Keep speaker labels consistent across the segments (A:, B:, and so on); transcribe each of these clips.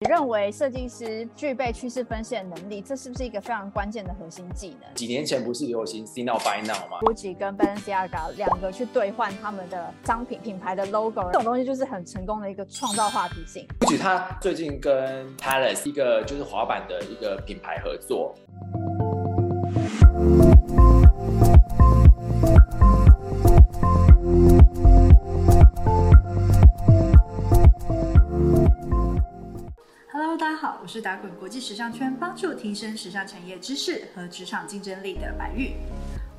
A: 你认为设计师具备趋势分析的能力，这是不是一个非常关键的核心技能？
B: 几年前不是流行 See Now Buy Now 吗
A: ？GUCCI 跟 Balenciaga 两个去兑换他们的商品品牌的 logo，这种东西就是很成功的一个创造话题性。
B: GUCCI 他最近跟 Palace 一个就是滑板的一个品牌合作。
C: 打滚国际时尚圈，帮助提升时尚产业知识和职场竞争力的白玉。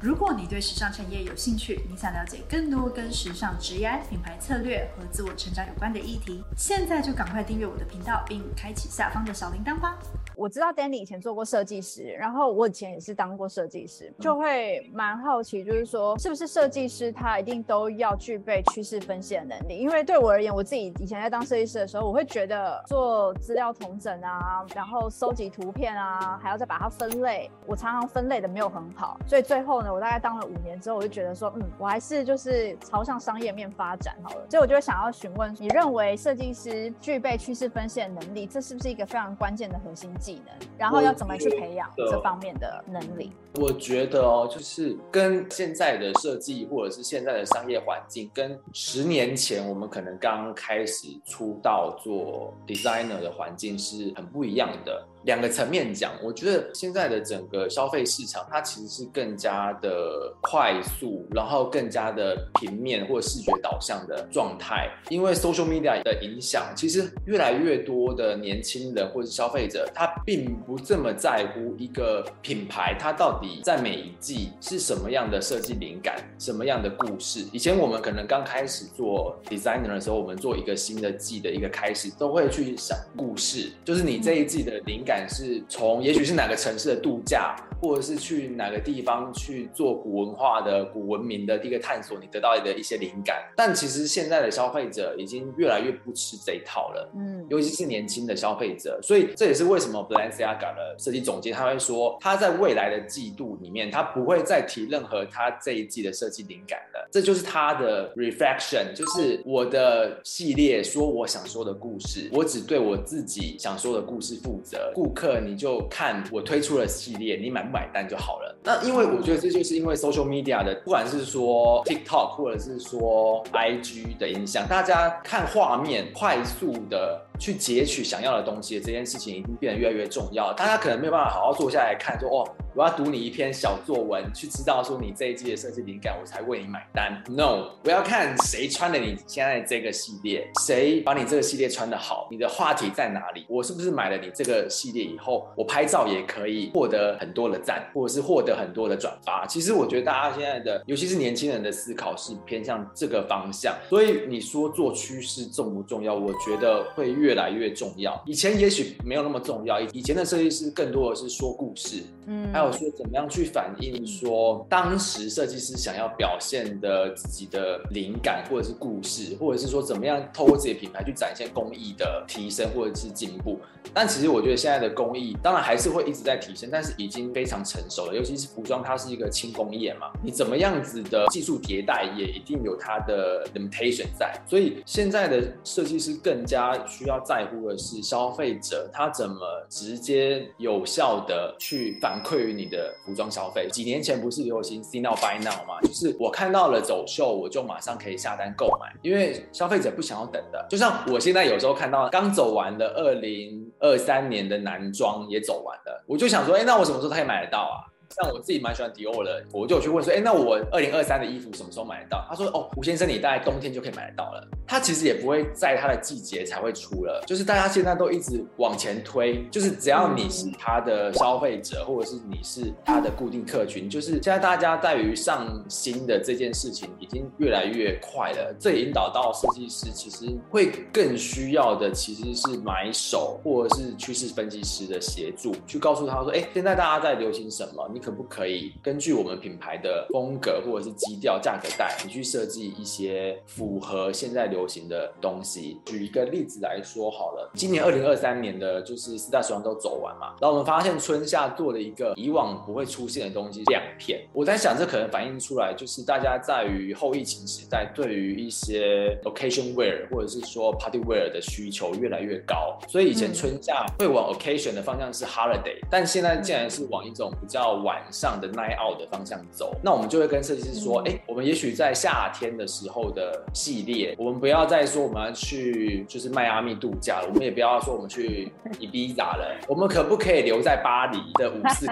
C: 如果你对时尚产业有兴趣，你想了解更多跟时尚、职业、品牌策略和自我成长有关的议题，现在就赶快订阅我的频道，并开启下方的小铃铛吧。
A: 我知道 Danny 以前做过设计师，然后我以前也是当过设计师，就会蛮好奇，就是说是不是设计师他一定都要具备趋势分析的能力？因为对我而言，我自己以前在当设计师的时候，我会觉得做资料统整啊，然后收集图片啊，还要再把它分类，我常常分类的没有很好，所以最后呢，我大概当了五年之后，我就觉得说，嗯，我还是就是朝向商业面发展好了。所以我就会想要询问，你认为设计师具备趋势分析的能力，这是不是一个非常关键的核心技？技能，然后要怎么去培养这方面的能力？
B: 我觉得哦，就是跟现在的设计或者是现在的商业环境，跟十年前我们可能刚开始出道做 designer 的环境是很不一样的。两个层面讲，我觉得现在的整个消费市场，它其实是更加的快速，然后更加的平面或视觉导向的状态。因为 social media 的影响，其实越来越多的年轻人或者消费者，他并不这么在乎一个品牌，它到底在每一季是什么样的设计灵感，什么样的故事。以前我们可能刚开始做 designer 的时候，我们做一个新的季的一个开始，都会去想故事，就是你这一季的灵。感是从，也许是哪个城市的度假。或者是去哪个地方去做古文化的、古文明的第一个探索，你得到的一些灵感。但其实现在的消费者已经越来越不吃这一套了，嗯，尤其是年轻的消费者。所以这也是为什么 Balenciaga 的设计总监他会说，他在未来的季度里面，他不会再提任何他这一季的设计灵感了。这就是他的 reflection，就是我的系列说我想说的故事，我只对我自己想说的故事负责。顾客你就看我推出了系列，你买不。买单就好了。那因为我觉得这就是因为 social media 的，不管是说 TikTok 或者是说 IG 的影响，大家看画面快速的。去截取想要的东西，这件事情已经变得越来越重要。大家可能没有办法好好坐下来看，说哦，我要读你一篇小作文，去知道说你这一季的设计灵感，我才为你买单。No，我要看谁穿了你现在这个系列，谁把你这个系列穿的好，你的话题在哪里？我是不是买了你这个系列以后，我拍照也可以获得很多的赞，或者是获得很多的转发？其实我觉得大家现在的，尤其是年轻人的思考是偏向这个方向。所以你说做趋势重不重要？我觉得会越。越来越重要。以前也许没有那么重要。以前的设计师更多的是说故事，嗯，还有说怎么样去反映说当时设计师想要表现的自己的灵感或者是故事，或者是说怎么样透过自己的品牌去展现工艺的提升或者是进步。但其实我觉得现在的工艺当然还是会一直在提升，但是已经非常成熟了。尤其是服装，它是一个轻工业嘛，你怎么样子的技术迭代也一定有它的 limitation 在。所以现在的设计师更加需要。在乎的是消费者他怎么直接有效的去反馈你的服装消费。几年前不是流行 See Now Buy Now 吗？就是我看到了走秀，我就马上可以下单购买，因为消费者不想要等的。就像我现在有时候看到刚走完的二零二三年的男装也走完了，我就想说，哎，那我什么时候可以买得到啊？像我自己蛮喜欢迪奥的，我就有去问说，哎，那我二零二三的衣服什么时候买得到？他说，哦，吴先生，你大概冬天就可以买得到了。他其实也不会在它的季节才会出了，就是大家现在都一直往前推，就是只要你是他的消费者，或者是你是他的固定客群，就是现在大家在于上新的这件事情已经越来越快了。这也引导到设计师其实会更需要的其实是买手或者是趋势分析师的协助，去告诉他说，哎，现在大家在流行什么？你你可不可以根据我们品牌的风格或者是基调、价格带，你去设计一些符合现在流行的东西？举一个例子来说好了，今年二零二三年的就是四大时装周走完嘛，然后我们发现春夏做了一个以往不会出现的东西，亮片。我在想，这可能反映出来就是大家在于后疫情时代，对于一些 occasion wear 或者是说 party wear 的需求越来越高，所以以前春夏会往 occasion 的方向是 holiday，但现在竟然是往一种比较晚上的 night out 的方向走，那我们就会跟设计师说，哎，我们也许在夏天的时候的系列，我们不要再说我们要去就是迈阿密度假了，我们也不要说我们去 Ibiza 了，我们可不可以留在巴黎的五四？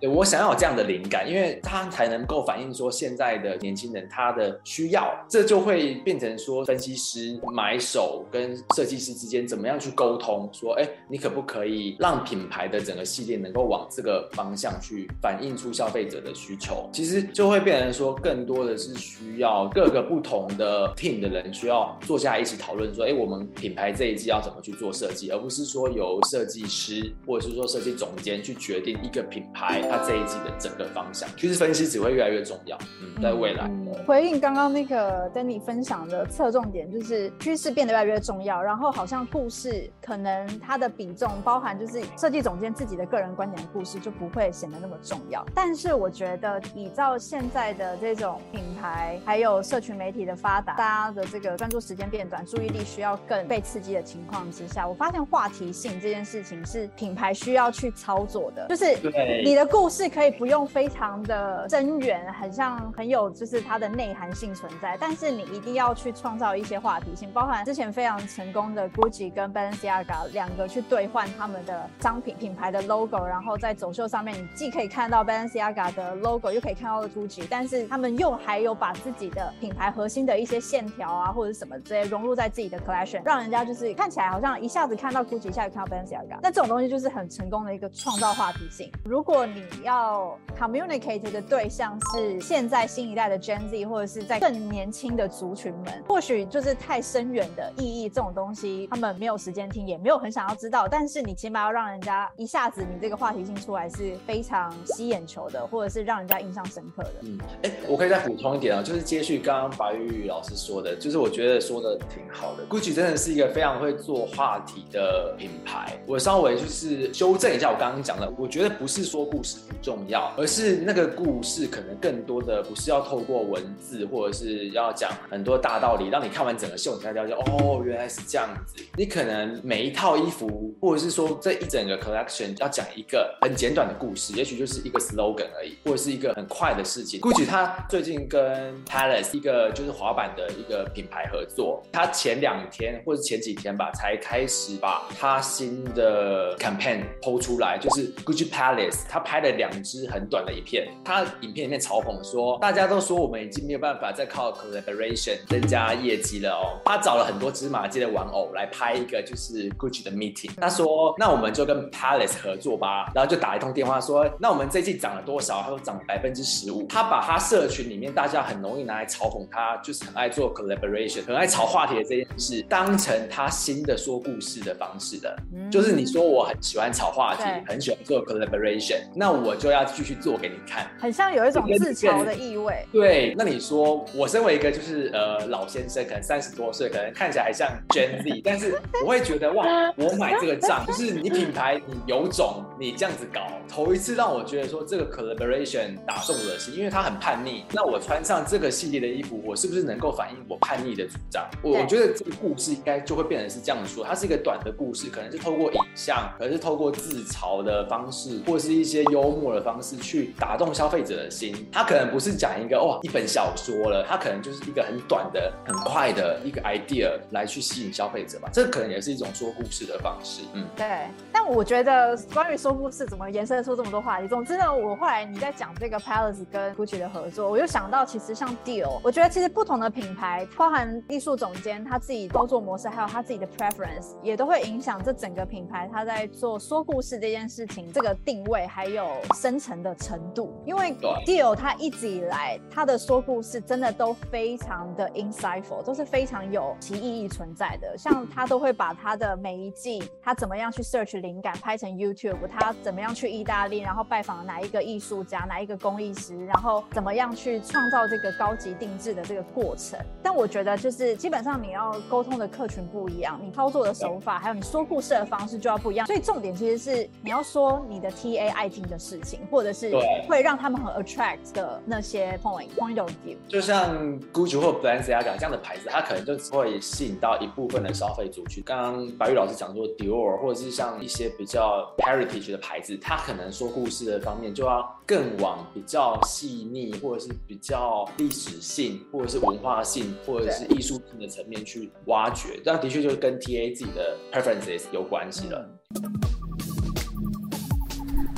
B: 对我想要有这样的灵感，因为它才能够反映说现在的年轻人他的需要，这就会变成说分析师、买手跟设计师之间怎么样去沟通，说，哎，你可不可以让品牌的整个系列能够往这个方向去反映出消费者的需求？其实就会变成说，更多的是需要各个不同的 team 的人需要坐下来一起讨论，说，哎，我们品牌这一季要怎么去做设计，而不是说由设计师或者是说设计总监去决定一个品牌。它这一季的整个方向，趋势分析只会越来越重要。嗯，在未来，
A: 回应刚刚那个 Danny 分享的侧重点，就是趋势变得越来越重要。然后好像故事可能它的比重包含就是设计总监自己的个人观点的故事就不会显得那么重要。但是我觉得，依照现在的这种品牌还有社群媒体的发达，大家的这个专注时间变短，注意力需要更被刺激的情况之下，我发现话题性这件事情是品牌需要去操作的，就是你的故。故事可以不用非常的深远，很像很有就是它的内涵性存在，但是你一定要去创造一些话题性，包含之前非常成功的 Gucci 跟 Balenciaga 两个去兑换他们的商品品牌的 logo，然后在走秀上面，你既可以看到 Balenciaga 的 logo，又可以看到 Gucci，但是他们又还有把自己的品牌核心的一些线条啊或者什么这些融入在自己的 collection，让人家就是看起来好像一下子看到 Gucci，一下子看到 Balenciaga，那这种东西就是很成功的一个创造话题性。如果你要 communicate 的对象是现在新一代的 Gen Z，或者是在更年轻的族群们，或许就是太深远的意义这种东西，他们没有时间听，也没有很想要知道。但是你起码要让人家一下子你这个话题性出来是非常吸眼球的，或者是让人家印象深刻的。嗯，
B: 哎，我可以再补充一点啊，就是接续刚刚白玉老师说的，就是我觉得说的挺好的。Gucci 真的是一个非常会做话题的品牌。我稍微就是修正一下我刚刚讲的，我觉得不是说故事不重要，而是那个故事可能更多的不是要透过文字，或者是要讲很多大道理，让你看完整个秀你才了解哦，原来是这样子。你可能每一套衣服，或者是说这一整个 collection 要讲一个很简短的故事，也许就是一个 slogan 而已，或者是一个很快的事情。Gucci 他最近跟 Palace 一个就是滑板的一个品牌合作，他前两天或者前几天吧，才开始把他新的 campaign 抛出来，就是 Gucci Palace，他拍了两支很短的影片。他影片里面嘲讽说，大家都说我们已经没有办法再靠 collaboration 增加业绩了哦。他找了很多芝麻街的玩偶来拍一个就是 Gucci 的 meeting。他说，那我们就跟 Palace 合作吧。然后就打一通电话说，那我们这季涨了多少？他说涨百分之十五。他把他社群里面大家很容易拿来嘲讽他，就是很爱做 collaboration，很爱炒话题的这件事，当成他新的说故事的方式的。就是你说我很喜欢炒话题，很喜欢做 collaboration，那我就要继续做给你看。
A: 很像有一种自嘲的意味。
B: 对，那你说我身为一个就是呃老先生，可能三十多岁，可能看起来还像 Gen Z，但是我会觉得哇，我买这个账，就是你品牌你有种，你这样子搞，头一次让我觉得说这个 collaboration 打动我的心，因为它很叛逆。那我穿上这个系列的衣服，我是不是能够反映我叛逆的主张？我我觉得这个故事应该就会变成是这样说，它是一个短的故事，可能是透过影像，可能是透过自嘲的方式，或是一些幽默的方式去打动消费者的心，他可能不是讲一个哇一本小说了，他可能就是一个很短的、很快的一个 idea 来去吸引消费者吧。这可能也是一种说故事的方式。
A: 嗯，对。但我觉得关于说故事怎么延伸出这么多话题，总之呢，我后来你在讲这个 Palace 跟 Gucci 的合作，我就想到其实像 Deal，我觉得其实不同的品牌，包含艺术总监他自己操作模式，还有他自己的 preference，也都会影响这整个品牌他在做说故事这件事情这个定位，还有深层的程度。因为 Deal 他一直以来他的说故事真的都非常的 insightful，都是非常有其意义存在的。像他都会把他的每一季，他怎么样去 search 灵感，拍成 YouTube，他怎么样去意大利，然后拜访哪一个艺术家，哪一个工艺师，然后怎么样去创造这个高级定制的这个过程。但我觉得就是基本上你要沟通的客群不一样，你操作的手法，还有你说故事的方式就要不一样。所以重点其实是你要说你的 TA 爱听的事情，或者是会让他们很 attract 的那些 point point of view。
B: 就像 Gucci 或 Balenciaga 这样的牌子，它可能就只会吸引到一部分的消费族群。刚刚白玉老师讲说 Dior，或者是像一些比较 heritage 的牌子，它可能说故事的方面就要更往比较细腻，或者是比较历史性，或者是文化性，或者是艺术性的层面去挖掘。那的确就是跟 TA 自己的 preferences 有关系了。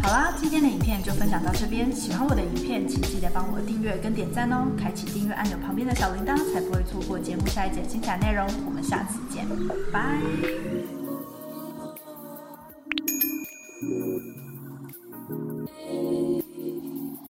C: 好啦，今天的影片就分享到这边。喜欢我的影片，请记得帮我订阅跟点赞哦，开启订阅按钮旁边的小铃铛，才不会错过节目下一节精彩内容。我们下次见，拜。